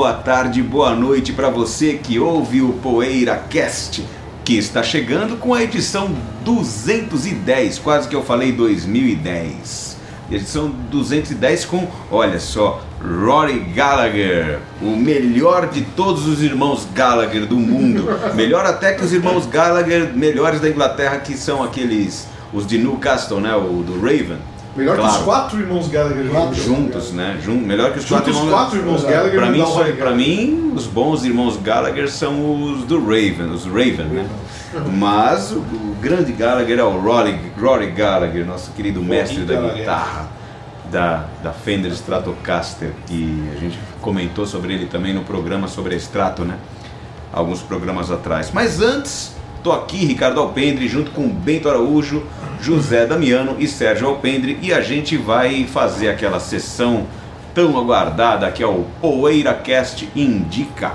boa tarde, boa noite para você que ouve o Poeira Cast, que está chegando com a edição 210, quase que eu falei 2010. Edição 210 com, olha só, Rory Gallagher, o melhor de todos os irmãos Gallagher do mundo. Melhor até que os irmãos Gallagher melhores da Inglaterra, que são aqueles, os de Newcastle, né, o do Raven. Melhor que Claro. os quatro irmãos Gallagher juntos. Juntos, né? Jun- melhor que os quatro irmãos. quatro irmãos Gallagher Pra mim, só- pra mim, os bons irmãos Gallagher são os do Raven, os Raven, né? Mas o, grande Gallagher é o Rory, Rory Gallagher, nosso querido mestre da guitarra da, da Fender Stratocaster, que a gente comentou sobre ele também no programa sobre a Strato, né? Alguns programas atrás. Mas antes, tô aqui, Ricardo Alpendre, junto com Bento Araújo, José Damiano e Sérgio Alpendre, e a gente vai fazer aquela sessão tão aguardada que é o PoeiraCast Indica.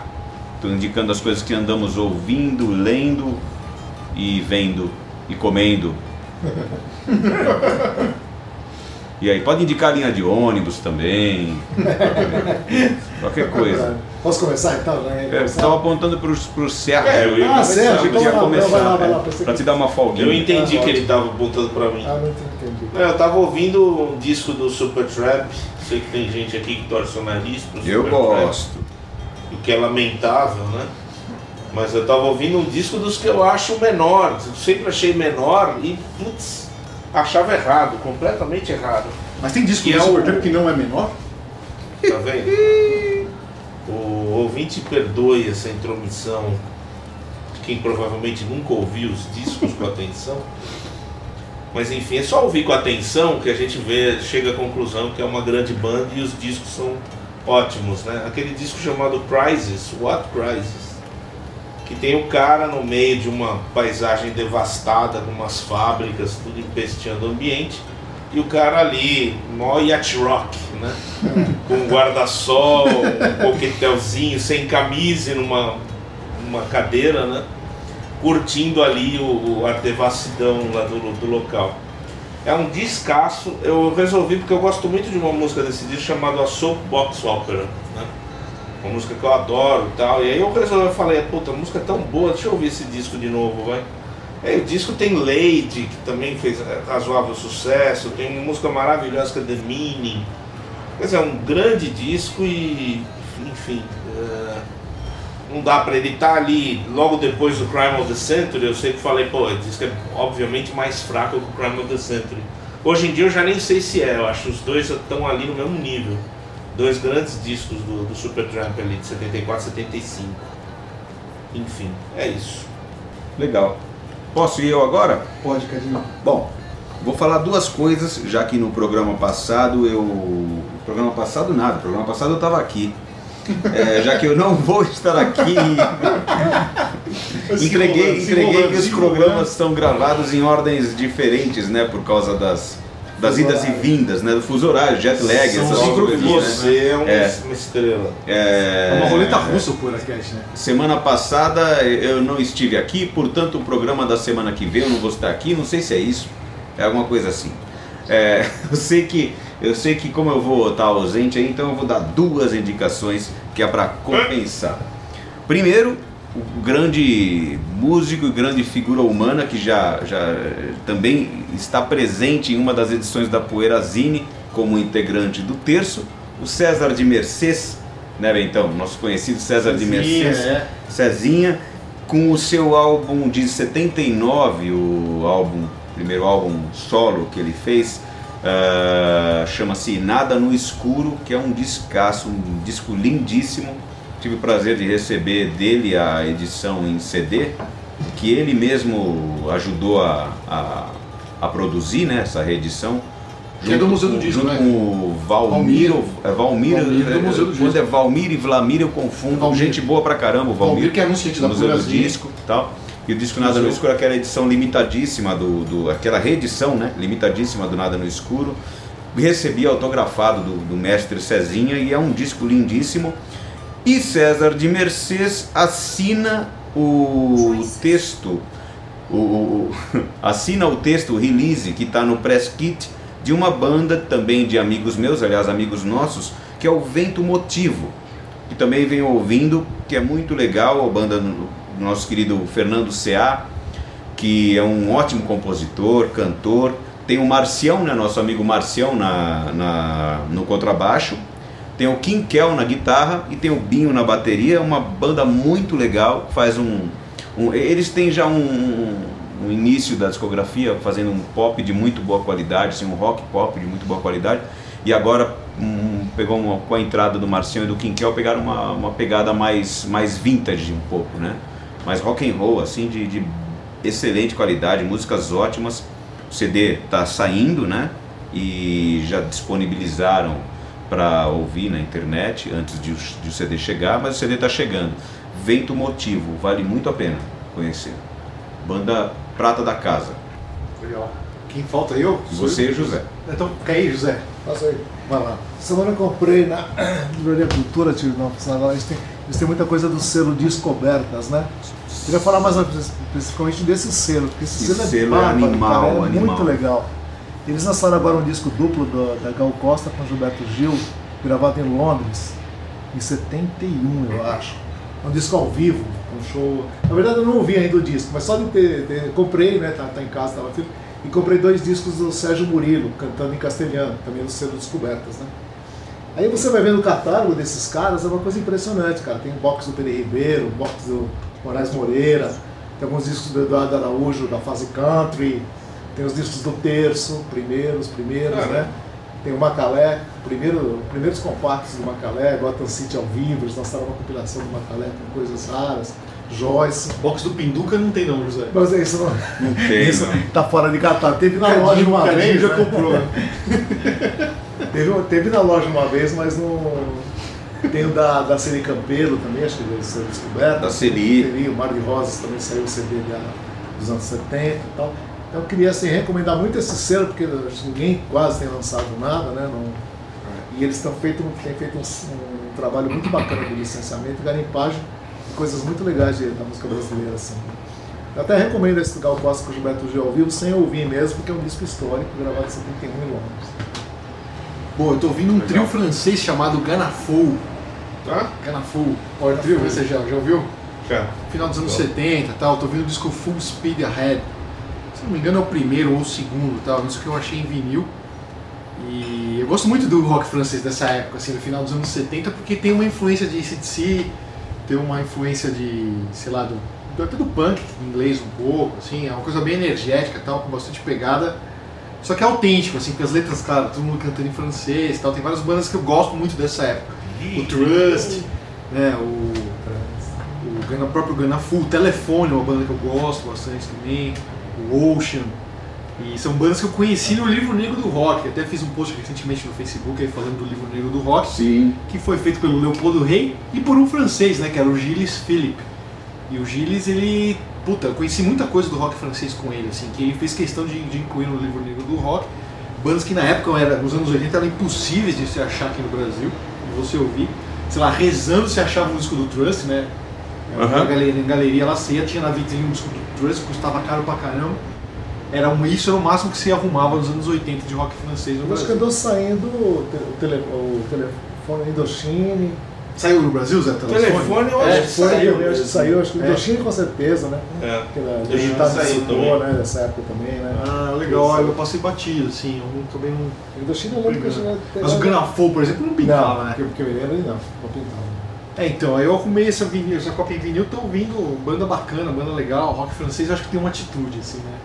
Estou indicando as coisas que andamos ouvindo, lendo e vendo e comendo. E aí, pode indicar a linha de ônibus também. Qualquer coisa. Posso começar então? Eu começar? estava apontando para o Sérgio. É, eu ia- Ah, Sérgio, então vai lá, começar. vai lá, vai lá, é, pensei pra que- te dar uma folguinha. Eu entendi Ah, que ele estava apontando pra mim. Ah, não entendi. Eu tava ouvindo um disco do Supertramp. Sei que tem gente aqui que torce o nariz pro Eu Supertramp, gosto. O que é lamentável, né? Mas eu tava ouvindo um disco dos que eu acho menor. Eu sempre achei menor e, putz, achava errado, completamente errado. Mas tem disco Que é o- que não é menor? Tá vendo? o ouvinte perdoe essa intromissão de quem provavelmente nunca ouviu os discos com atenção. Mas enfim, é só ouvir com atenção que a gente vê, chega à conclusão que é uma grande banda e os discos são ótimos, né? Aquele disco chamado Crisis, What Crisis? Que tem o cara no meio de uma paisagem devastada, com umas fábricas, tudo empesteando o ambiente, e o cara ali, mó yacht rock, né? com um guarda-sol, um coquetelzinho, sem camisa e numa uma cadeira, né? Curtindo ali o, a devassidão lá do, do local. É um descasso, eu resolvi porque eu gosto muito de uma música desse disco chamada A Soapbox Opera, né? Uma música que eu adoro e tal. E aí eu resolvi, eu falei, puta, a música é tão boa, deixa eu ouvir esse disco de novo, vai. Aí o disco tem Lady, que também fez razoável sucesso, tem uma música maravilhosa que é The Meaning. Quer dizer, é um grande disco e, enfim, eh, não dá pra ele estar ali logo depois do Crime of the Century. Eu sempre falei, pô, esse disco é obviamente mais fraco que o Crime of the Century. Hoje em dia eu já nem sei se é, eu acho que os dois estão ali no mesmo nível. Dois grandes discos do, do Supertramp ali, de 74 75. Enfim, é isso. Legal. Posso ir eu agora? Pode, Cadinho. Bom, vou falar duas coisas, já que no programa passado eu. No programa passado nada, programa passado eu estava aqui. É, já que eu não vou estar aqui, entreguei, entreguei que os programas estão gravados em ordens diferentes, né? Por causa das, das idas e vindas, né? Do fuso horário, jet lag, essas São coisas. Né? Você é, um- É. uma estrela. É, É uma roleta russa o Puracast, né? Semana passada eu não estive aqui, portanto o programa da semana que vem eu não vou estar aqui, não sei se é isso, é alguma coisa assim. É, eu sei que eu sei que como eu vou estar ausente aí, então eu vou dar duas indicações que é para compensar. Primeiro, o grande músico e grande figura humana que já, já também está presente em uma das edições da Poeirazine como integrante do terço, o César de Mercês, né, então, nosso conhecido César de Cezinha, Mercês, é. Cezinha, com o seu álbum de 79, o álbum, primeiro álbum solo que ele fez, ah, chama-se Nada no Escuro, que é um discaço, um disco lindíssimo. Tive o prazer de receber dele a edição em CD, que ele mesmo ajudou a, a, a produzir né, essa reedição, Que é do Museu do Disco, junto né? com o Valmir, é Valmir, Valmir do é, Museu do quando Disco. é Valmir e Vlamir eu confundo, Valmir. gente boa pra caramba, o Valmir, Valmir que é anunciante da Museu do. Disco e tal. E o disco Nada no. Escuro, aquela edição limitadíssima do, do aquela reedição, né, limitadíssima do Nada no Escuro. Recebi autografado do, do mestre Cezinha e é um disco lindíssimo. E César de Mercês assina o texto, o, o- assina o texto, o release que está no press kit de uma banda também de amigos meus, aliás, amigos nossos, que é o Vento Motivo, que também venho ouvindo, que é muito legal, a banda do nosso querido Fernando C.A., que é um ótimo compositor, cantor. Tem o Marcião, né, nosso amigo Marcião na, na- no contrabaixo. Tem o Kim Kel na guitarra e tem o Binho na bateria. Uma banda muito legal. Faz um, um- eles têm já um, um início da discografia fazendo um pop de muito boa qualidade, assim, um rock pop de muito boa qualidade. E agora um, pegou uma, com a entrada do Marcião e do Kim Kel pegaram uma, uma pegada mais mais vintage um pouco, né? Mais rock and roll assim de, de excelente qualidade, músicas ótimas. O CD está saindo, né? E já disponibilizaram para ouvir na internet antes de, o- de o CD chegar, mas o CD está chegando. Vento Motivo, vale muito a pena conhecer. Banda Prata da Casa. Legal. Quem falta eu? E você, eu? José. Então, quer ir, José? Passa aí. Vai lá. Semana eu comprei na Livraria Cultura, tio, não, agora eles têm, eles têm muita coisa do selo Descobertas, né? Queria falar mais especificamente desse selo, porque esse, Esse selo, selo é animal, cara, é animal. muito legal. Eles lançaram agora um disco duplo do- da Gal Costa com Gilberto Gil, gravado em Londres, em 71, eu acho. É um disco ao vivo, um show. Na verdade eu não ouvi ainda o disco, mas só de ter. comprei, né? Tá, tá em casa, tava filho, e comprei dois discos do Sérgio Murilo, cantando em castelhano, também do selo Descobertas, né? Aí você vai vendo o catálogo desses caras, é uma coisa impressionante, cara. Tem o box do Peri Ribeiro, o box do Moraes Moreira, tem alguns discos do Eduardo Araújo da fase country, tem os discos do Terço, primeiros, primeiros, Caramba. né? Tem o Macalé, primeiro, primeiros compactos do Macalé, Gotham City ao vivo, eles lançaram uma compilação do Macalé com coisas raras, Joyce. Box do Pinduca não tem não, José. Mas isso não, Não tem, isso não. tá fora de catálogo. Teve na loja uma vez. já né? comprou. Teve, teve na loja uma vez, mas não. Tem o da, da Celi Campelo também, acho que deve ser descoberto. Da Celi. Celi, o Mar de Rosas também saiu o CD da, dos anos 70 e tal. Então eu queria assim, recomendar muito esse selo, porque ninguém quase tem lançado nada, né? Não, e eles têm feito, têm feito um, um trabalho muito bacana de licenciamento garimpagem coisas muito legais de- da música brasileira. Assim. Eu até recomendo esse com o Gilberto Gil ao vivo, sem ouvir mesmo, porque é um disco histórico, gravado em 71 em Londres. Bom, eu tô ouvindo um Legal. trio francês chamado Ganafou. Tá? Ganafou. Olha, trio, você já, já ouviu? Já. Final dos anos Legal. 70 e tal, tô ouvindo o disco Full Speed Ahead. Não me engano é o primeiro ou o segundo, tal, disco que eu achei em vinil. E eu gosto muito do rock francês dessa época, assim, no final dos anos 70, porque tem uma influência de ACDC, tem uma influência de, sei lá, do, do- até do punk em inglês um pouco, assim, é uma coisa bem energética tal, com bastante pegada. Só que é autêntico, assim, porque as letras, claro, todo mundo cantando em francês tal. Tem várias bandas que eu gosto muito dessa época. O Trust, né, o, o Gana- próprio Ganafu, o Telefone é uma banda que eu gosto bastante também, o Ocean. E são bandas que eu conheci no Livro Negro do Rock. Até fiz um post recentemente no Facebook aí falando do Livro Negro do Rock, Sim. que foi feito pelo Leopoldo Rei e por um francês, né, que era o Gilles Philippe. E o Gilles, ele. Puta, eu conheci muita coisa do rock francês com ele, assim, que ele fez questão de, de incluir no livro negro do rock. Bandas que na época, era, nos anos 80, eram impossíveis de se achar aqui no Brasil, de você ouvir. Sei lá, rezando se achava um disco do Trust, né? Aham. Na galeria, na galeria lá você ia, tinha na vitrine um disco do Trust, custava caro pra caramba. Era um, isso era o máximo que se arrumava nos anos 80 de rock francês no Eu acho que andou saindo o, te- o, tele, o telefone Indochine. Saiu no Brasil, Zé? Telefone eu É, acho que foi, saiu. eu acho que saiu, acho que o É. Indochine com certeza, né? É. Indochine digital saiu citou, também. né? Dessa época também, né? Ah, legal, eu passei batido, assim, eu também não. Indochine eu lembro que eu Mas o Granafol, por exemplo, não pintava, Não, né? porque, porque eu me lembro, não, não pintava. É, então, aí eu arrumei essa, vinil, essa cópia em vinil, tô ouvindo banda bacana, banda legal, rock francês, acho que tem uma atitude, assim, né?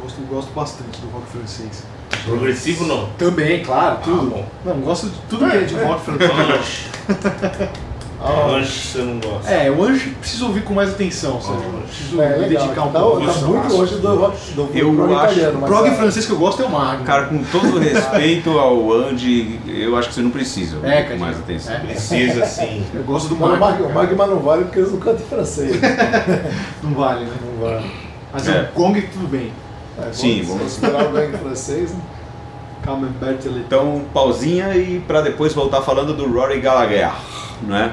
Gosto, gosto bastante do rock francês. Progressivo não. Também, claro, tudo. bom. não, gosto de tudo que é de rock francês. Ah, Anjo você não gosta. É, o Anjo preciso ouvir com mais atenção, Sérgio. Preciso é, me legal. dedicar um tá, pouco. tá muito longe do rock do Eu rock acho- italiano, O mas prog é- francês que eu gosto é o Magno. Cara, com todo respeito ao Andy, eu acho que você não precisa ouvir É, com mais atenção. É. Precisa sim. eu gosto do Mas o Magno. Mag- o Magma não vale porque eles não cantam em francês. Não vale, né? não vale. Mas É. o Gong tudo bem. É, Sim, vamos esperar alguém em francês. Né? Então, pausinha e pra depois voltar falando do Rory Gallagher, não é?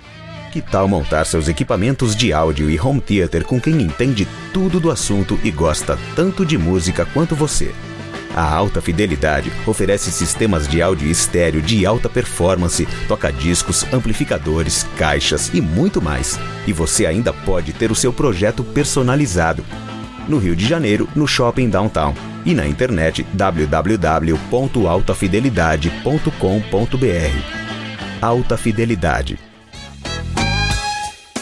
Que tal montar seus equipamentos de áudio e home theater com quem entende tudo do assunto e gosta tanto de música quanto você? A Alta Fidelidade oferece sistemas de áudio estéreo de alta performance, toca-discos, amplificadores, caixas e muito mais. E você ainda pode ter o seu projeto personalizado. No Rio de Janeiro, no Shopping Downtown. E na internet www.altafidelidade.com.br. Alta Fidelidade.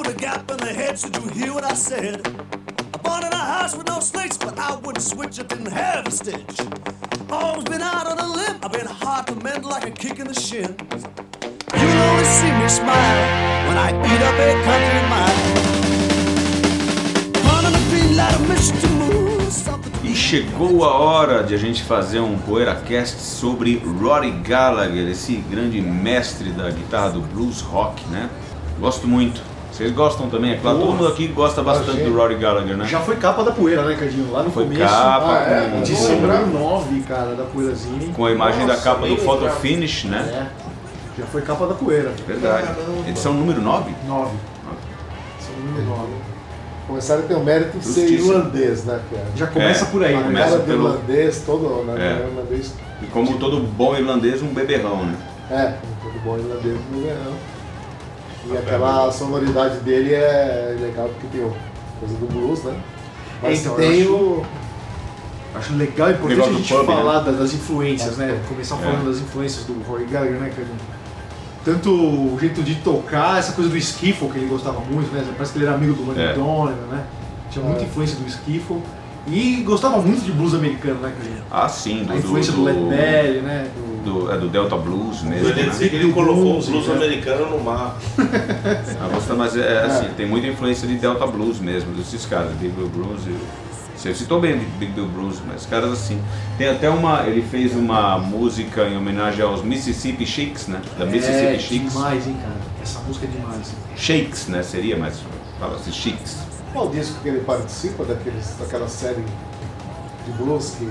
Of a gap in the hedge. Did you hear what I said? I'm born in a house with no snakes, but I wouldn't switch. I didn't have a stitch. Always been out on a limb. I've been hard to mend like a kick in the shin. You'll only see me smile when I eat up a country mile. I E chegou a hora de a gente fazer um Poeira Cast sobre Rory Gallagher, esse grande mestre da guitarra do blues rock, né? Gosto muito. Vocês gostam também, é claro. Todo mundo aqui gosta bastante do Rory Gallagher, né? Já foi capa da poeira, né, Cadinho? Lá no Foi começo. capa Ah, é? com, Edição Bom, número 9, cara, da Poeirazine. com a imagem da Nossa, capa do Photo. Finish, né? É. Já foi capa da poeira. Verdade. Caramba. Edição número 9? 9. Edição número 9. Começaram a ter o mérito de ser irlandês, né, cara? Já começa É, por aí, né? começa cara pelo- irlandês, todo né, É. irlandês. E como todo bom irlandês, um beberrão, né? É, todo bom irlandês no verão. E aquela sonoridade dele é legal porque tem o- coisa do blues, né? Mas Então, tem eu o. Acho legal e importante a do gente pub, falar da- das influências, né? Começar É. falando das influências do Rory Gallagher, né, Cadinho? Tanto o jeito de tocar, essa coisa do skiffle que ele gostava muito, né? Parece que ele era amigo do Lonnie É. Né? Tinha muita É. influência do skiffle. E gostava muito de blues americano, né? Ah, sim. Do, A influência do, Led Belly, né? Do... do, é do Delta Blues mesmo. Eu ia né? dizer que ele colocou o Blues, né? americano no mar. Ah, gosta, mas é, assim, tem muita influência de Delta Blues mesmo, desses caras, Big Bill Blues e Você citou bem Big Bill Blues, mas caras assim. Tem até uma. Ele fez uma música em homenagem aos Mississippi Sheiks, né? Da Mississippi é, Sheiks. demais, hein, cara? Essa música é demais. Sheiks, né? Seria, mas fala-se Sheiks. Qual disco que ele participa daqueles, daquela série de blues que,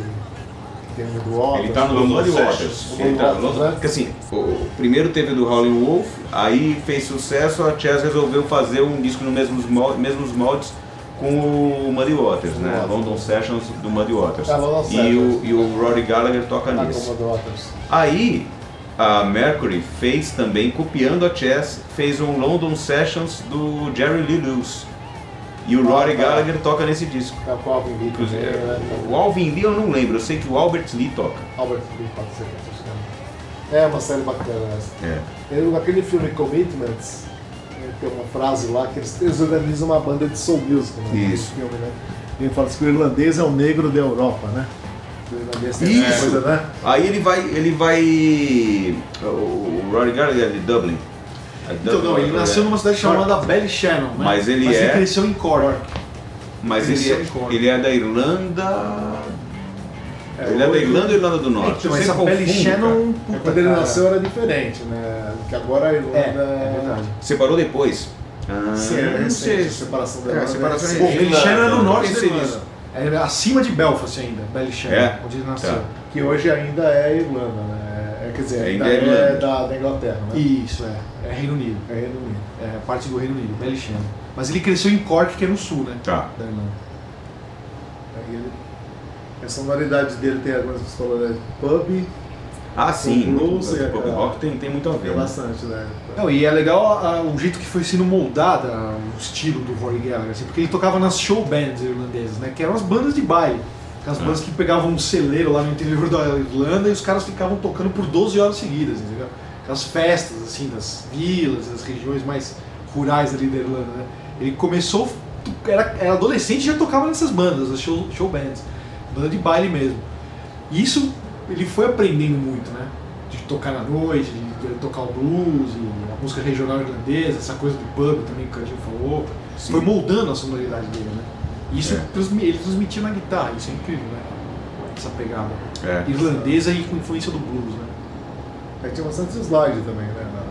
o do Waters? Ele tá no Sessions. Waters. Ele tá no né? Porque assim, o, o primeiro teve do Howlin' Wolf, aí fez sucesso, a Chess resolveu fazer um disco nos mesmos moldes, mesmos moldes com o Muddy Waters, né? Waters. London Sessions do Muddy Waters. London e, o, e o Rory Gallagher toca Ah, nisso. Aí a Mercury fez também, copiando a Chess, fez um London Sessions do Jerry Lee Lewis. E o Rory tá. Gallagher toca nesse disco. É o Alvin Lee Inclusive, né? o Alvin Lee eu não lembro, eu sei que o Albert Lee toca. Albert Lee pode ser. É uma série bacana essa. É. Eu, naquele filme Commitments, eh, tem uma frase lá que eles, eles organizam uma banda de soul music né, Isso. filme, né? E ele fala assim que o irlandês é o negro da Europa, né? O irlandês tem essa Isso. coisa, né? Aí ele vai, ele vai, o Rory Gallagher é de Dublin. É Então, Dublin, não, ele é. nasceu numa cidade chamada Ballyshannon, né? Mas ele Mas é- ele cresceu em Cork. mas ele cresceu é, ele é da Irlanda. É, ele é da Irlanda ou Irlanda do Norte? Então, essa cara. puta, Quando ele cara, nasceu era diferente, né? Que agora a Irlanda É, é verdade. Separou depois. Ah, Sim, é não sei. a separação da É, a Irlanda. separação é é recente. Bellisham era no norte da Irlanda. É acima de Belfast ainda, Bellisham, É? onde ele nasceu. Tá. Que hoje ainda é Irlanda, né? É, quer dizer, é é, Irlanda. da, da Inglaterra, né? Isso, é. É Reino Unido. É Reino Unido. É parte do Reino Unido, Bellisham. Mas ele cresceu em Cork, que é no sul, né? Tá. Da Irlanda. Aí ele, a sonoridade dele tem algumas falou, né? pub, Ah, sim. O blues é- o pop rock tem, tem muito a ver. tem né? bastante, né? Não, e é legal ah, o jeito que foi sendo moldada ah, o estilo do Rory Gallagher, assim, porque ele tocava nas show bands irlandesas, né? Que eram as bandas de baile. Aquelas bandas que pegavam um celeiro lá no interior da Irlanda e os caras ficavam tocando por 12 horas seguidas, entendeu? Aquelas festas, assim, das vilas, das regiões mais rurais ali da Irlanda, né? Ele começou, era, era adolescente e já tocava nessas bandas, as show, show bands, banda de baile mesmo. E isso ele foi aprendendo muito, né? De tocar na noite, de, de tocar o blues, e a música regional irlandesa, essa coisa do pub também que o Candinho falou. Sim. Foi moldando a sonoridade dele, né? E isso É. transmi- ele transmitia na guitarra, isso é incrível, né? Essa pegada É. irlandesa e com influência do blues, né? Aí tinha bastante slide também, né? na-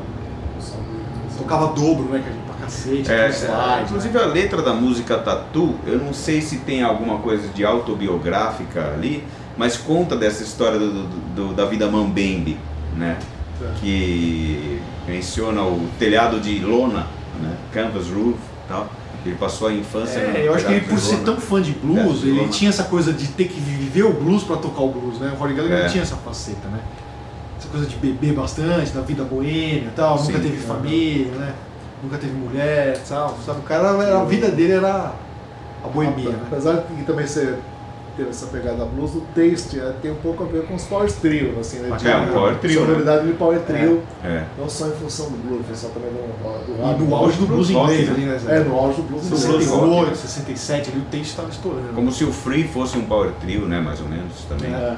Tocava dobro, né? Que a gente pra cacete, É, slide, é, inclusive né? a letra da música Tatu, eu não sei se tem alguma coisa de autobiográfica ali, mas conta dessa história do, do- do- da vida mambembe, né? Tá. Que menciona o telhado de lona, né? Canvas roof e tal. Ele passou a infância É, eu acho que ele, por ser tão fã de blues, É, ele tinha essa coisa de ter que viver o blues pra tocar o blues, né? O Rory Gallagher É. não tinha essa faceta, né? Essa coisa de beber bastante, da vida boêmia e tal, nunca Sim. teve família, né? Nunca teve mulher e tal, sabe? O cara, a vida dele era a boemia, né? Apesar de também você ter essa pegada blues, o taste é, tem um pouco a ver com os power trio, assim, né? É, um power trio, né? Sonoridade de power trio, É. não só em função do blues, só também do, do E rádio. no auge do blues rock, inglês né? ali, né? É, no auge do blues. blues inglês. rock. 68, 67, ali o Tate estava estourando. Como se o Free fosse um power trio, né? Mais ou menos também. É.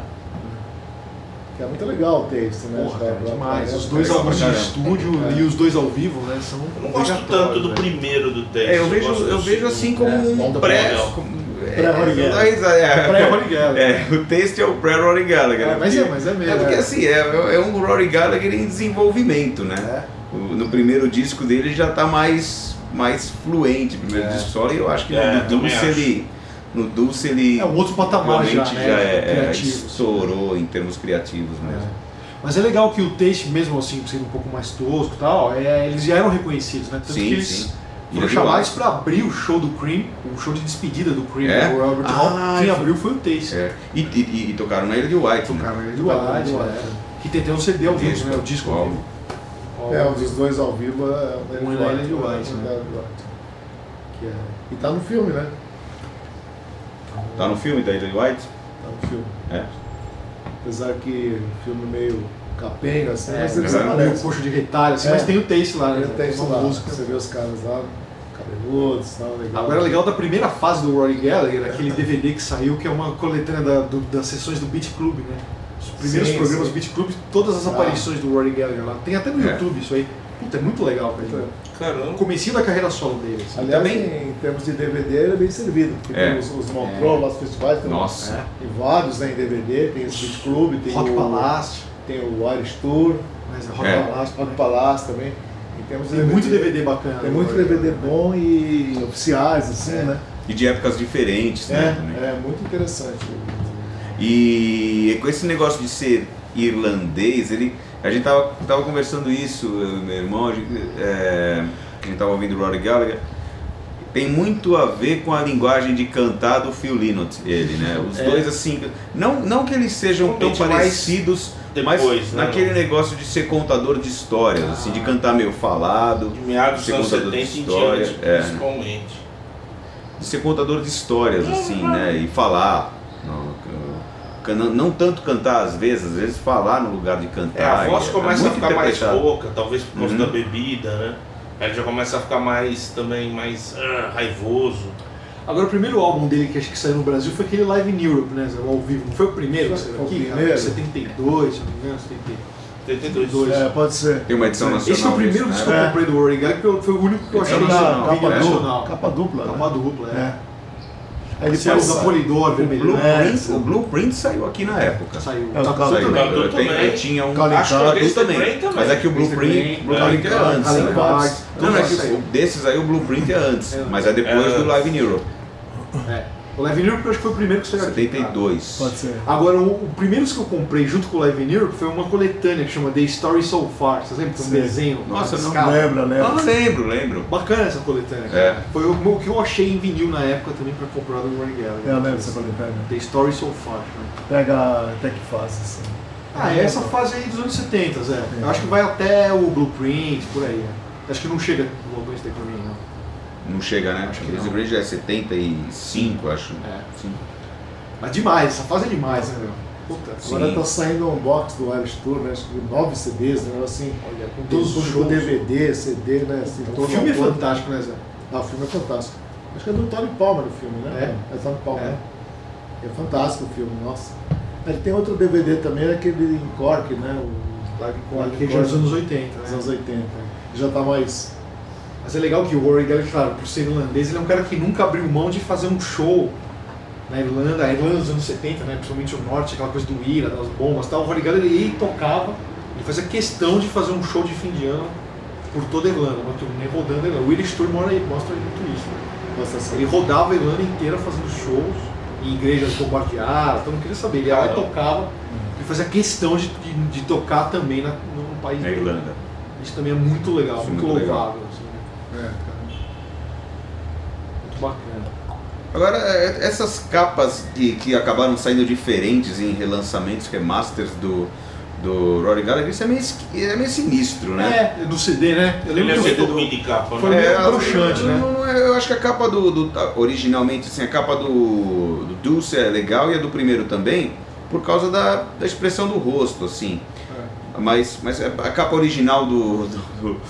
Que é muito legal o taste, né? Porra, cara, demais. Os dois álbuns de caramba. estúdio É. e os dois ao vivo, né? São Eu não gosto tanto do né? primeiro do teste. É, eu vejo, do eu vejo assim como É, um pré. como- Pré-Rory é, Gallagher. é, Pré-Rory Gallagher. É, o texto é o pré-Rory Gallagher. É, mas porque- é, mas é mesmo. É porque é. assim, é, é um Rory Gallagher em desenvolvimento, né? É. O- No primeiro disco dele ele já tá mais, mais fluente, primeiro É. disco solo, e eu acho que É, no Dulce ele. No Dulce ele É um outro patamar já, né? já é, é, criativo. estourou em termos criativos mesmo. É. Mas é legal que o Taste, mesmo assim, sendo um pouco mais tosco e tal, é, eles já eram reconhecidos, né? Tanto Sim, que eles sim. Foram Ele é chamados do para abrir o show do Cream, o show de despedida do Cream, É? né? o Robert Hall. Ah, Quem foi- abriu foi o Taste. É. E, e- e tocaram na Ilha de White. né? Tocaram de White, ele de né? White. Que tem até um CD ao vivo, Disco, né? O disco ao álbum. vivo. É, um dos dois ao vivo é o da é na Ilha de White, né? da Ilha de White. Que é- E tá no filme, né? Tá no filme da Ilha de White? Tá no filme. É. Apesar que o filme meio capenga, assim, É, mas eles é, aparecem. coxo de retalho, assim, É. mas tem o Taste lá, né? Tem isso Uma lá, música. você vê os caras lá, cabeludos e tal, legal. Agora, legal da primeira fase do Rory Gallagher, aquele DVD que saiu, que é uma coletânea da- do- das sessões do Beat Club, né? Os primeiros Sim, programas sim. do Beat Club, todas as Ah. aparições do Rory Gallagher lá. Tem até no É. YouTube isso aí. Puta, é muito legal, cara. O Caramba. comecinho da carreira solo dele. assim. Aliás, também- em termos de DVD, ele é bem servido, porque É. tem os, os Montreux lá, os festivais, tem, Nossa. É. tem vários né, em DVD, tem esse Beat Club, tem Rock o, Palace, tem o Irish Tour, mas Rock É. Palace. Rock Palace também. Em termos de Tem muito DVD bacana. Tem muito DVD Gallagher. bom e oficiais, assim, É. né? E de épocas diferentes, né? também. É, é muito interessante. E com esse negócio de ser irlandês, ele, a gente tava, tava conversando isso, eu e meu irmão, a gente, é, a gente tava ouvindo o Rory Gallagher, tem muito a ver com a linguagem de cantar do Phil Lynott, ele, né? Os É. dois assim, não, não que eles sejam tão Realmente, mais parecidos, mas depois, né? naquele negócio de ser contador de histórias, assim, de cantar meio falado, De meados dos Ser contador de 70 em história, diante, é. principalmente. de ser contador de histórias, assim, né? E falar. Não, não, não tanto cantar às vezes, às vezes falar no lugar de É, cantar. a voz e começa a muito ficar mais rouca, talvez por causa Uhum. da bebida, né? Aí ele já começa a ficar mais também mais ah, raivoso. Agora, o primeiro álbum dele que acho que saiu no Brasil foi aquele Live in Europe, né? Ao vivo. Não foi o primeiro que saiu aqui? primeiro. Cara, 72, se não me engano, 70. 82. Dois. É, pode ser. Tem uma edição nacional. Esse foi o primeiro disco né? que eu comprei do Rory Gallagher, que foi o único que eu achei Edição Capa, nacional, capa, é. dupla, nacional. capa dupla. Capa né? dupla, é. É. Aí Saiu depois da Polidor, O vermelho. Blueprint, É, o Blueprint saiu aqui na época. Saiu. É, o Tá Call- tudo Saiu, também. Call- eu tenho- também. eu tinha um Calling Acho que o também, também. mas é que o Blueprint, Blueprint é antes. Calling né? Card. Não, não, é que Saiu. o- desses aí o Blueprint é antes, É. mas é depois É. do Live in Europe, É. O Live in Europe eu acho que foi o primeiro que saiu aqui. 72. Pode ser. Agora, o, o primeiro que eu comprei junto com o Live in Europe foi uma coletânea que chama The Story So Far. Vocês lembram? Tem um Sim. desenho. Nossa, não escala. Lembra, Ah, lembra. lembro, lembro. Bacana essa coletânea. É. Foi o, o que eu achei em vinil na época também pra comprar do Rory Gallagher. Eu lembro dessa coletânea. The Story So Far. né? Pega até que fase, assim. Ah, é essa fase aí dos anos 70, Zé. Eu acho que vai até o Blueprint, por aí. né? Acho que não chega logo esse daí pra mim, não. Chega, né? Acho que Crazy. Bridge é 75, acho. É. Sim. Mas demais, essa fase é demais, né, meu? Puta, Agora Sim. tá saindo um box do Irish Tour, né? Acho que nove CDs, né? Assim, Olha, com todos os com shows. DVD, CD, né? Assim, O todo filme é fantástico, né, Zé? Ah, o filme é fantástico. Acho que é do Tony Palmer o filme, né? É, Tony Palmer. É. né? É fantástico o filme, nossa. Ele tem outro DVD também, aquele em Cork, né? O Live Cork. Que já é dos anos 80, dos né? anos 80. Ele já tá mais. Mas é legal que o Rory Gallagher, claro, por ser irlandês, ele é um cara que nunca abriu mão de fazer um show na Irlanda, a Irlanda dos anos 70, né? Principalmente o norte, aquela coisa do Ira, das bombas e tal. O Rory Gallagher ia e tocava, ele fazia questão de fazer um show de fim de ano por toda a Irlanda, uma turnê rodando a Irlanda. O Irish Tour mostra, mostra muito isso, né? Nossa, Ele rodava a Irlanda inteira fazendo shows em igrejas bombardeadas, então não queria saber. Ele ia lá e tocava, ele fazia questão de, de, de tocar também na, no país Na. Irlanda. Isso também é muito legal, Isso é muito, muito legal. louvável. É, cara. Muito bacana. Agora, é, essas capas que, que acabaram saindo diferentes em relançamentos, remasters do, do Rory Gallagher, isso é meio, é meio sinistro, né? É, do CD, né? Eu lembro é que CD do... mini capa, Foi né? meio a- broxante, né? não- é- eu acho que a capa do, do- a- originalmente, assim, a capa do, do Dulce é legal e a do primeiro também, por causa da, da expressão do rosto, assim. Mas, mas a capa original do, do- do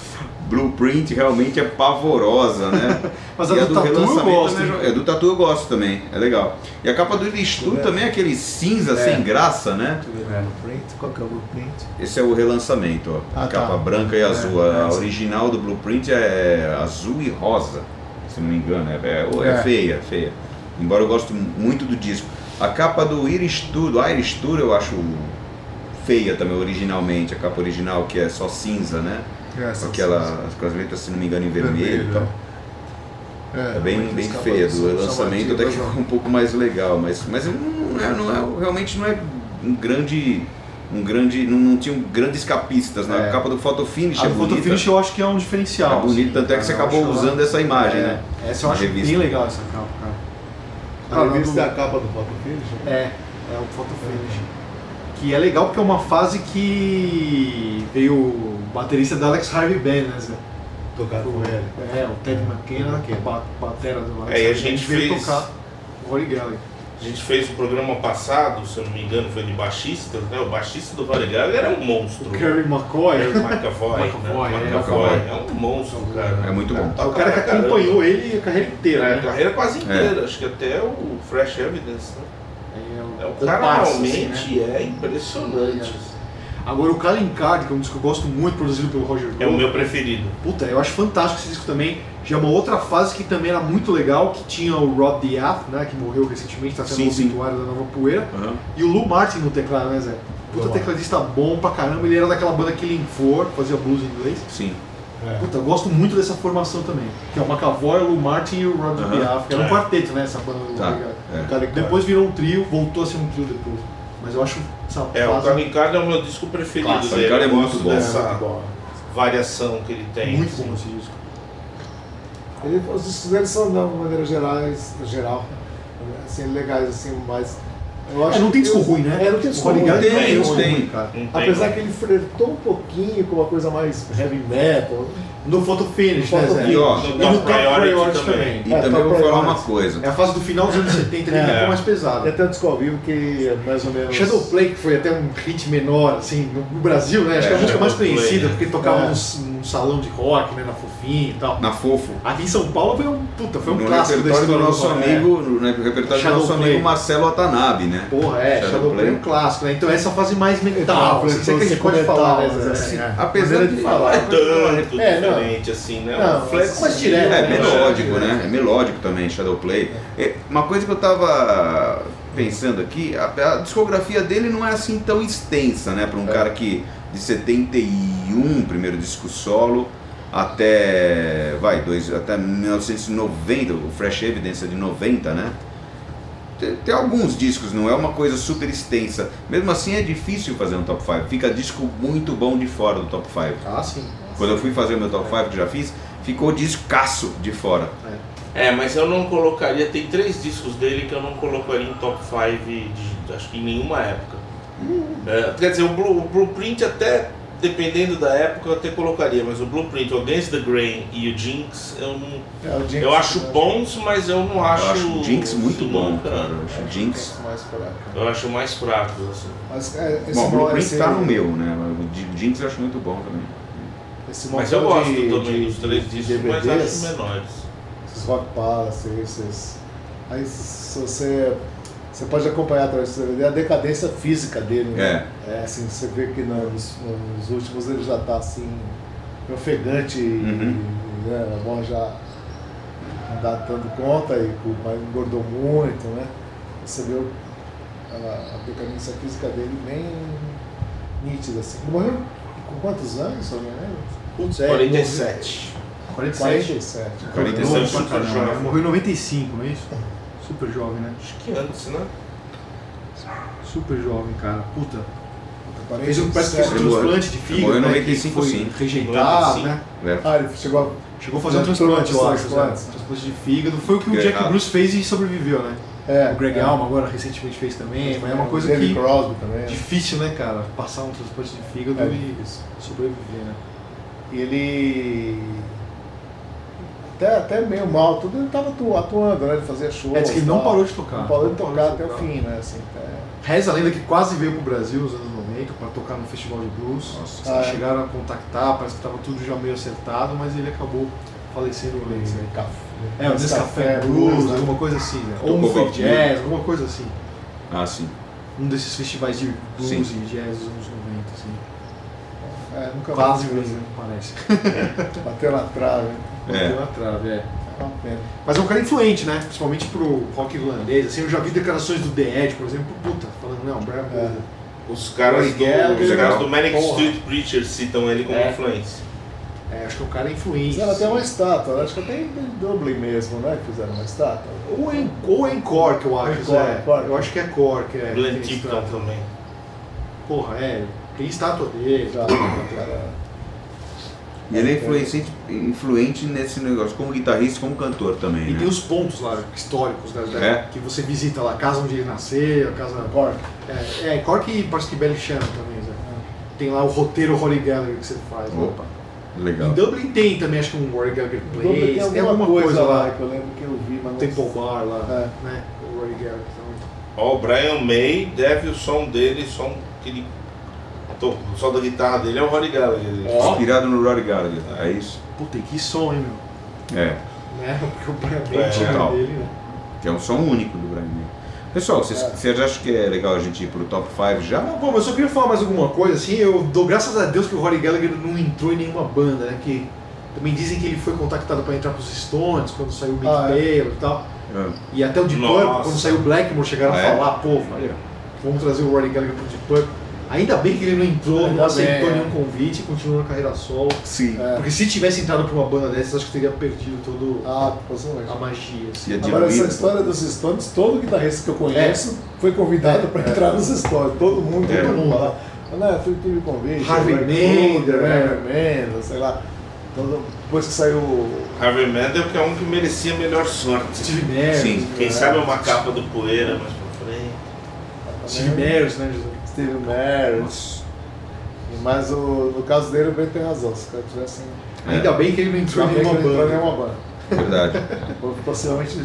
Blueprint realmente é pavorosa, né? Mas E a do Tatu eu relançamento gosto. também hein? é, do Tatu eu gosto também, é legal. E a capa do Ilistur também é aquele cinza É. sem graça, né? Blueprint, qual que é o Blueprint? Esse é o relançamento, ó. Ah, capa tá. branca e É, azul. A é, essa. original do Blueprint é azul e rosa, se não me engano. É, é, é É. feia, feia. Embora eu goste muito do disco. A capa do Irish Tour, do Irish Tour eu acho feia também, originalmente. A capa original que é só cinza, né? Com, aquela, com as letras, se não me engano, em vermelho e tal. É bem, bem feia. Do lançamento até que ficou um pouco mais legal, mas, mas não é, não é- realmente não é um grande. Um grande. Não, não tinham grandes capistas. Na É. capa do Photo Finish A é bonita. Photo Finish eu acho que é um diferencial. É bonito, tanto é que assim, você acabou usando essa imagem, é, né? Essa eu acho revista. bem legal essa capa, cara. A revista do- é a capa do Photo Finish? É, é o Photo Finish. Que é legal porque é uma fase que veio o baterista da Alex Harvey Band, né, Zé? Tocar com ele. É, o Ted McKenna, que é ba- batera do Alex É, e a Harvey Band, gente veio fez- tocar o Rory Gallagher. A gente fez o programa passado, se eu não me engano, foi de baixistas, né? O baixista do Rory Gallagher era um monstro. O Kerry McCoy. Kerry McAvoy, né? McAvoy, é, McAvoy. McAvoy. É um monstro, cara. É muito bom. É o cara que acompanhou ele a carreira inteira, É, a né? carreira quase inteira, acho que até o Fresh Evidence, né? É, o cara compasso, realmente assim, né? é impressionante. Agora o Calling Card, que é um disco que eu gosto muito, produzido pelo Roger É o Glover. meu preferido. Puta, eu acho fantástico esse disco também. Já é uma outra fase que também era muito legal, que tinha o Rod Diath, né, que morreu recentemente, está sendo Sim, o sim. obituário da Nova Poeira. Aham. E o Lou Martin no teclado, né, Zé? Puta Lou tecladista bom pra caramba, ele era daquela banda Killing Floor, fazia blues em inglês. Sim. É. Puta, eu gosto muito dessa formação também. Que é o McAvoy, o Martin e o Aham. Diath, que era um É. quarteto, né, essa banda Tá. Roger. É. Cara, Depois virou um trio, voltou a ser um trio depois. Mas eu acho essa É, o fase Calling Card é o meu disco preferido Clássico. dele. Eu é muito bom, dessa muito bom. variação que ele tem. muito assim. bom esse disco. Ele, os discos dele são, de uma maneira gerais, geral, assim, legais, assim, mas... Eu É, não tem disco ruim, né? É, não tem disco ruim. Tem, tem disco tem. ruim, cara. Tem, Apesar que ele flertou um pouquinho com uma coisa mais heavy metal. No Photo Finish, No né, Photo Zé? No E Top no Top Priority Priority também. também. E É, também vou falar uma coisa. É a fase do final dos anos 70, ele É. ficou mais pesado. Até um disco ao vivo que é mais ou menos... Shadowplay, que foi até um hit menor, assim, no no Brasil, né? Acho que é a É, música mais conhecida, né? porque tocava É. num salão de rock, né, na Fofinho e tal. Na Fofo. Aqui em São Paulo foi um, puta, foi um no clássico da repertório do história nosso amigo, no repertório do Shadow nosso Play. amigo Marcelo Watanabe, né? É. Porra, é, Shadow Shadow Play é um clássico, né? Então essa fase mais metal, Metal, assim, sei que a gente pode metal, falar, né? assim, É. Apesar de falar. é tanto É, não. diferente assim, né? Não, flex- mas direto, É, né? melódico, né? É melódico também, Shadowplay. É, uma coisa que eu tava pensando aqui, a, a discografia dele não é assim tão extensa, né? Para um É. cara que de 71, primeiro disco solo, até vai, dois, até 1990, o Fresh Evidence é de 90, né? Tem, tem alguns discos, não é uma coisa super extensa. Mesmo assim é difícil fazer um top 5. Fica disco muito bom de fora do top 5. Ah, sim. Quando eu fui fazer o meu top 5 que já fiz, ficou discaço de fora. É, mas eu não colocaria. Tem três discos dele que eu não colocaria em top 5 de, acho que em nenhuma época. É, quer dizer, o, Blue- o Blueprint até, dependendo da época, eu até colocaria, mas o Blueprint, o Against the Grain e o Jinx, eu não. É, o Jinx, eu acho né? bons, mas eu não acho. eu acho o Jinx muito bom, nunca- cara. Eu acho o Jinx. Mais fraco. Eu acho mais fracos, assim. Mas, é, esse Bom, o Blueprint esse- tá no meu, né? O Jinx eu acho muito bom também. Esse Mas eu gosto de- também de- dos três de discos, mas DVDs, acho menores. esses rock palace, esses. Aí se você. Você pode acompanhar através do DVD a decadência física dele, né? É. assim, você vê que nos, nos últimos ele já tá assim, ofegante Uhum. e né, a mão já não dá dando conta e o- mas engordou muito, né? Você vê a, a decadência física dele bem nítida, assim. Ele morreu com quantos anos, eu não me lembro? Putz, é, 47. 47. 47. 47 Novo super pra caramba, jovem. né? Morreu em 95, não é isso? Super jovem, né? Acho que antes, né? Super jovem, cara. Puta. 47. Fez um, parece que fez um transplante de fígado, né? 95, que foi sim. rejeitado, 95. né? É. Ah, ele chegou a Chegou a fazer um transplante, eu acho. né? Transplante de fígado. Foi o que o Greg Jack. Bruce fez e sobreviveu, né? É, o Greg é. Alma agora recentemente fez também, mas é uma coisa David que Crosby também. difícil, né, cara? Passar um transplante de fígado É e sobreviver, né? E ele. Até, até meio mal, tudo ele tava atu- atuando, né? Ele fazia show. É, diz que ele não parou de tocar. Não parou de Não parou tocar de até o tocar. fim, né? Assim, até- Reza a lenda que quase veio pro Brasil nos anos 90 para tocar no Festival de Blues. Nossa. Ah, é. Chegaram a contactar, parece que estava tudo já meio acertado, mas ele acabou falecendo antes. né? Café- É, o Nescafé Blues, né? alguma coisa assim, né? Ou um free Bob jazz, alguma coisa assim. Ah, sim. Um desses festivais de blues Sim. e jazz dos anos 90, assim. É, nunca Quase mais parece. Bateu na trave. É. Bateu na trave, é. É uma pena. Mas é um cara influente, né? Principalmente pro rock irlandês. Assim, eu já vi declarações do The Edge, por exemplo, puta, falando, não, Brian É. Os caras do, Gallagher, os caras do Manic porra. Street Preachers citam ele como É. influência. É, acho que o cara é influente. Fizeram até uma estátua, acho que até em Dublin mesmo, né? que Fizeram uma estátua. Ou em, ou em Cork, eu acho. Cork, é. Cork. Eu acho que é Cork. É, Glenn tem Tipton também. Porra, é. Tem estátua dele. Já, cara. E ele é influente, influente nesse negócio, como guitarrista e como cantor também, E né? tem os pontos lá históricos né, da- É. que você visita lá, a casa onde ele nasceu, a casa. Cork. É, é Cork e parece que Bellisham também, Zé. Tem lá o roteiro Rory Gallagher que você faz. né? Opa, legal. Em Dublin tem também, acho que um Rory Gallagher Dublin Place, tem alguma coisa, lá. que eu lembro que eu vi, mas não Temple Bar lá, É. né? O Rory Gallagher também. Ó, o Brian May deve o som dele, som que ele. O som da guitarra dele é o Rory Gallagher. Ó. Inspirado no Rory Gallagher, é isso? Puta, e que som, hein, meu? É, Né? Porque o Brian May É, total. dele, né? que é um som único do Brian May. Pessoal, vocês, É. vocês acham que é legal a gente ir pro top 5 já? Não, bom, eu só queria falar mais alguma coisa, assim, eu dou graças a Deus que o Rory Gallagher não entrou em nenhuma banda, né, que também dizem que ele foi contactado para entrar pros Stones, quando saiu o Mick Ah, é. E tal, Ah, e até o Deep. Purple, quando saiu o Blackmore, chegaram a é? falar, pô, olha, vamos trazer o Rory Gallagher pro Deep Purple. Ainda bem que ele não entrou, Ainda não aceitou bem, é. nenhum convite e continuou na carreira solo, Sim. É. porque se tivesse entrado pra uma banda dessas, acho que teria perdido toda Ah, a magia, assim. E a Agora, essa história dos Stones, todo guitarrista que eu conheço foi convidado para entrar nos Stones. Todo mundo, É. todo mundo fala. Não, eu tive convite. Harvey Mender, né? Harvey Mender, sei lá. Todo- depois que saiu o Harvey Mandel, que é um que merecia melhor sorte. Steve Merrill, Sim. Quem É. sabe é uma capa do poeira mais pra frente. Steve Merrill, né, Jesus? Steve Merritt. Mas o, no caso dele, o Ben tem razão. Se o cara tivesse. Ainda bem que ele não entrou em em banda. Verdade. Possivelmente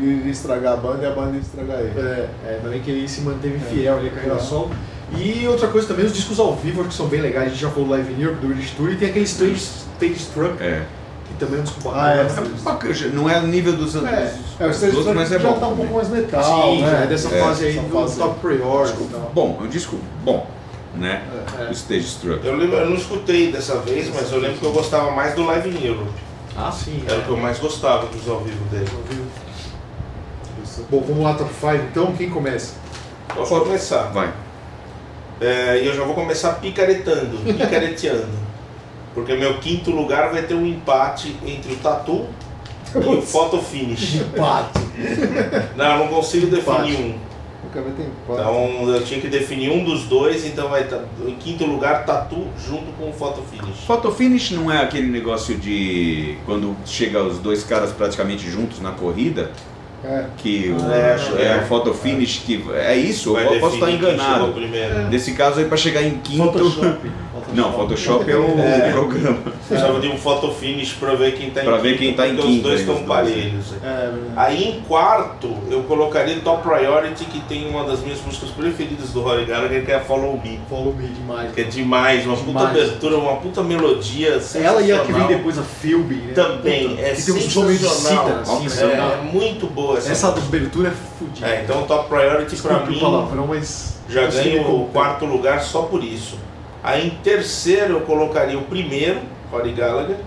iria estragar a banda e a banda ia estragar ele. É, é, ainda bem que ele se manteve fiel ali à carreira É. solo. E outra coisa também, os discos ao vivo acho que são bem legais. A gente já falou do Live in Europe, do British Tour, e tem aquele Stage, stage Struck, É. que também é um disco Ah, é. bacana. É bacana, Não é o nível dos, dos, É, é o dos Stage outros, mas é já bom. tá um pouco mais metal, Sim, né? é dessa É, fase aí essa do fase. Top Priority e tal. Bom, é um disco bom, né? É. O Stage Struck. Eu, lembro, eu não escutei dessa vez, mas eu lembro que eu gostava mais do Live in Europe. Ah, sim. Era o que eu mais gostava dos ao vivo dele. Bom, vamos lá, top 5 então. Quem começa? Posso começar. Vai. É, E eu já vou começar picaretando, picareteando. Porque meu quinto lugar vai ter um empate entre o Tatu e o Photo Finish. Empate. Não, eu não consigo definir Empate. um. Nunca vai ter empate. Então eu tinha que definir um dos dois, então vai estar em quinto lugar Tatu junto com o Photo Finish. Photo finish não é aquele negócio de quando chega os dois caras praticamente juntos na corrida, É. que o, É, acho que é, é. o photo finish que é isso, Vai eu posso estar enganado. primeiro. Nesse caso aí para chegar em quinto. Photoshop. Não, Photoshop é o É. programa. Precisava de um Photo Finish pra ver quem tá em quinto. ver quem tá em porque quinto Os dois estão parelhos. É, verdade. Aí em quarto eu colocaria Top Priority, que tem uma das minhas músicas preferidas do Rory Gallagher, que é Follow Me. Follow Me demais. Que é demais, uma puta Demais. abertura, uma puta melodia Ela e a que vem depois, a Philby, né? Também, Puta, é que tem um sensacional. cítara, assim? É, é muito boa essa, Essa música. abertura é fodida. É, então Top Priority pra Desculpe mim palavrão, mas... já eu como o quarto lugar só por isso. Aí em terceiro eu colocaria o primeiro, Rory Gallagher,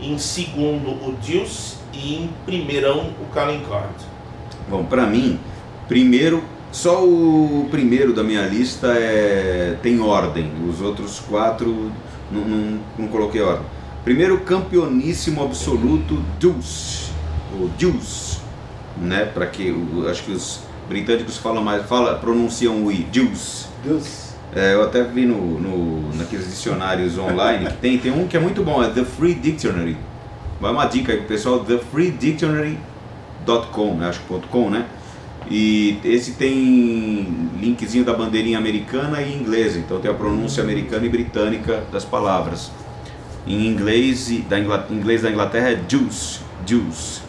em segundo o Deuce e em primeirão o Calling Card. Bom, pra mim, primeiro, só o primeiro da minha lista é, tem ordem. Os outros quatro não, não, não coloquei ordem. Primeiro, campeoníssimo absoluto, Deuce. O Deuce, né? Para que acho que os britânicos falam mais, fala, pronunciam o I, Deuce. Deus. É, eu até vi no, no, naqueles dicionários online que tem, tem um que é muito bom, é The Free Dictionary. Vai uma dica aí pro pessoal, thefreedictionary.com, né? acho que .com, né? E esse tem linkzinho da bandeirinha americana e inglesa, então tem a pronúncia americana e britânica das palavras. Em inglês, da Ingla- inglês da Inglaterra é juice, juice.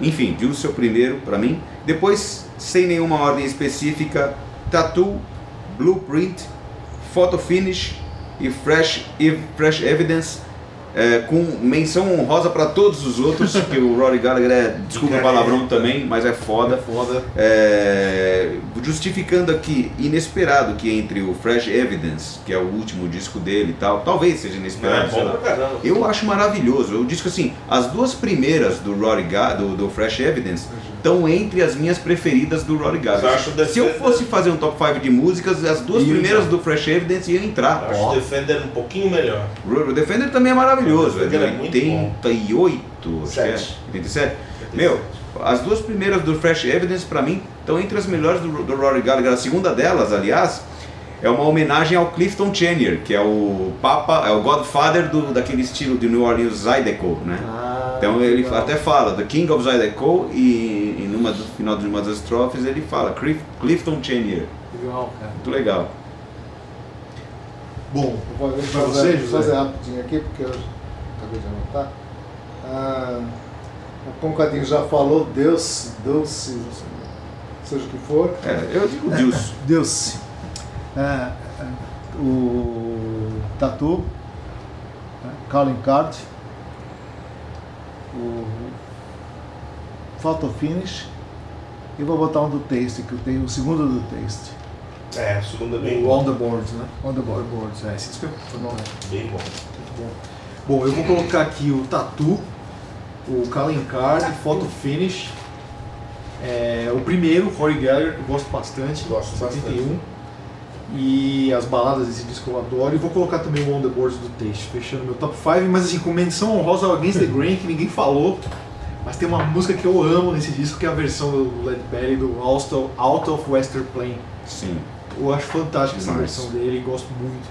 Enfim, Juice é o primeiro para mim. Depois, sem nenhuma ordem específica, Tattoo, Blueprint, Photo Finish e Fresh, e Fresh Evidence, é, com menção honrosa para todos os outros, que o Rory Gallagher é, desculpa o palavrão também, mas é foda. Foda. É, justificando aqui, inesperado que entre o Fresh Evidence, que é o último disco dele e tal, talvez seja É inesperado. caramba. Eu acho maravilhoso. Eu disco assim, as duas primeiras do Rory Ga do, do Fresh Evidence estão entre as minhas preferidas do Rory Gallagher. Se eu fosse fazer um top 5 de músicas, as duas Ia primeiras do Fresh Evidence iam entrar. Eu acho o Defender um pouquinho melhor. O Defender também é maravilhoso, é de é muito 88, acho que é. Sete. 87. Meu, as duas primeiras do Fresh Evidence pra mim estão entre as melhores do, do Rory Gallagher. A segunda delas, aliás, é uma homenagem ao Clifton Chenier, que é o Papa, é o Godfather do, daquele estilo de New Orleans Zydeco, né? Ah, Então ele legal. até fala The King of Zydeco e, e numa do final de uma das estrofes ele fala Clif- Clifton Chenier. Legal, cara. Muito legal. Bom, vou eu você, fazer, fazer rapidinho aqui, porque eu acabei de anotar. Ah, como o Cadinho já falou, Deus, Deus, seja o que for, É, eu digo Deus. Deus. É, é, o Tatu, né, Calling Card, o Photo Finish e vou botar um do Taste, que eu tenho o segundo do Taste. É, a segunda é bem o bom. On The Boards, né? On the board. Boards, é. Esse disco é fenomenal. Bem bom. Bom, eu vou colocar aqui o Tatu, o Calling Card, Photo Finish. É, o primeiro, Rory Gallagher, que eu gosto bastante. Gosto bastante. 71. E as baladas desse disco eu adoro. E vou colocar também o On The Boards do Taste, fechando meu top 5. Mas assim, com menção honrosa ao Against the Grain, que ninguém falou. Mas tem uma música que eu amo nesse disco, que é a versão do Led Belly, do Out of, Out of Western Plain. Sim. Eu acho fantástica essa versão dele e gosto muito.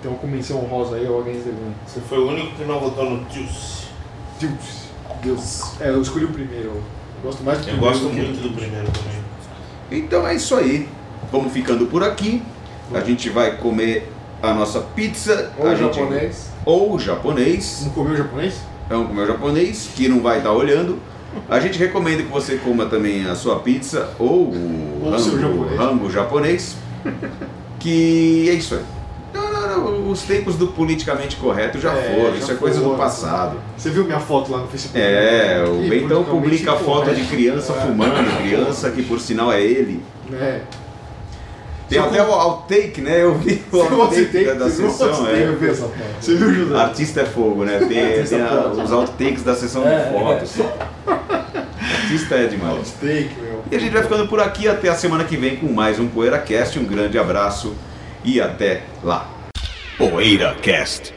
Então, com menção honrosa aí ao Against the Grain. Você foi o único que não votou no Juice. Deus. Deus. É, eu escolhi o primeiro. Eu gosto mais do Eu primeiro. gosto do que muito do primeiro também. Então é isso aí. Vamos ficando por aqui. A gente vai comer a nossa pizza. Ou a gente- japonês. Ou japonês. Não comeu japonês? Vamos comer o japonês, que não vai estar olhando. A gente recomenda que você coma também a sua pizza ou o Ou rango, japonês. rango japonês. que é isso aí. Não, não, não, os tempos do politicamente correto já É, foram, já isso é coisa do foram. passado. Você viu minha foto lá no Facebook? É, o Bentão publica foto de criança É. fumando, criança que por sinal é ele. É. Tem Só até o outtake, né? Eu vi o outtake da, da Você viu o sessão, é. Eu vi essa foto. Você viu, José? Artista é fogo, né? Tem, tem a- pode. os outtakes da sessão É, de fotos. Artista é demais. Outtake, meu. E a gente vai ficando por aqui até a semana que vem com mais um PoeiraCast. Um grande abraço e até lá. PoeiraCast.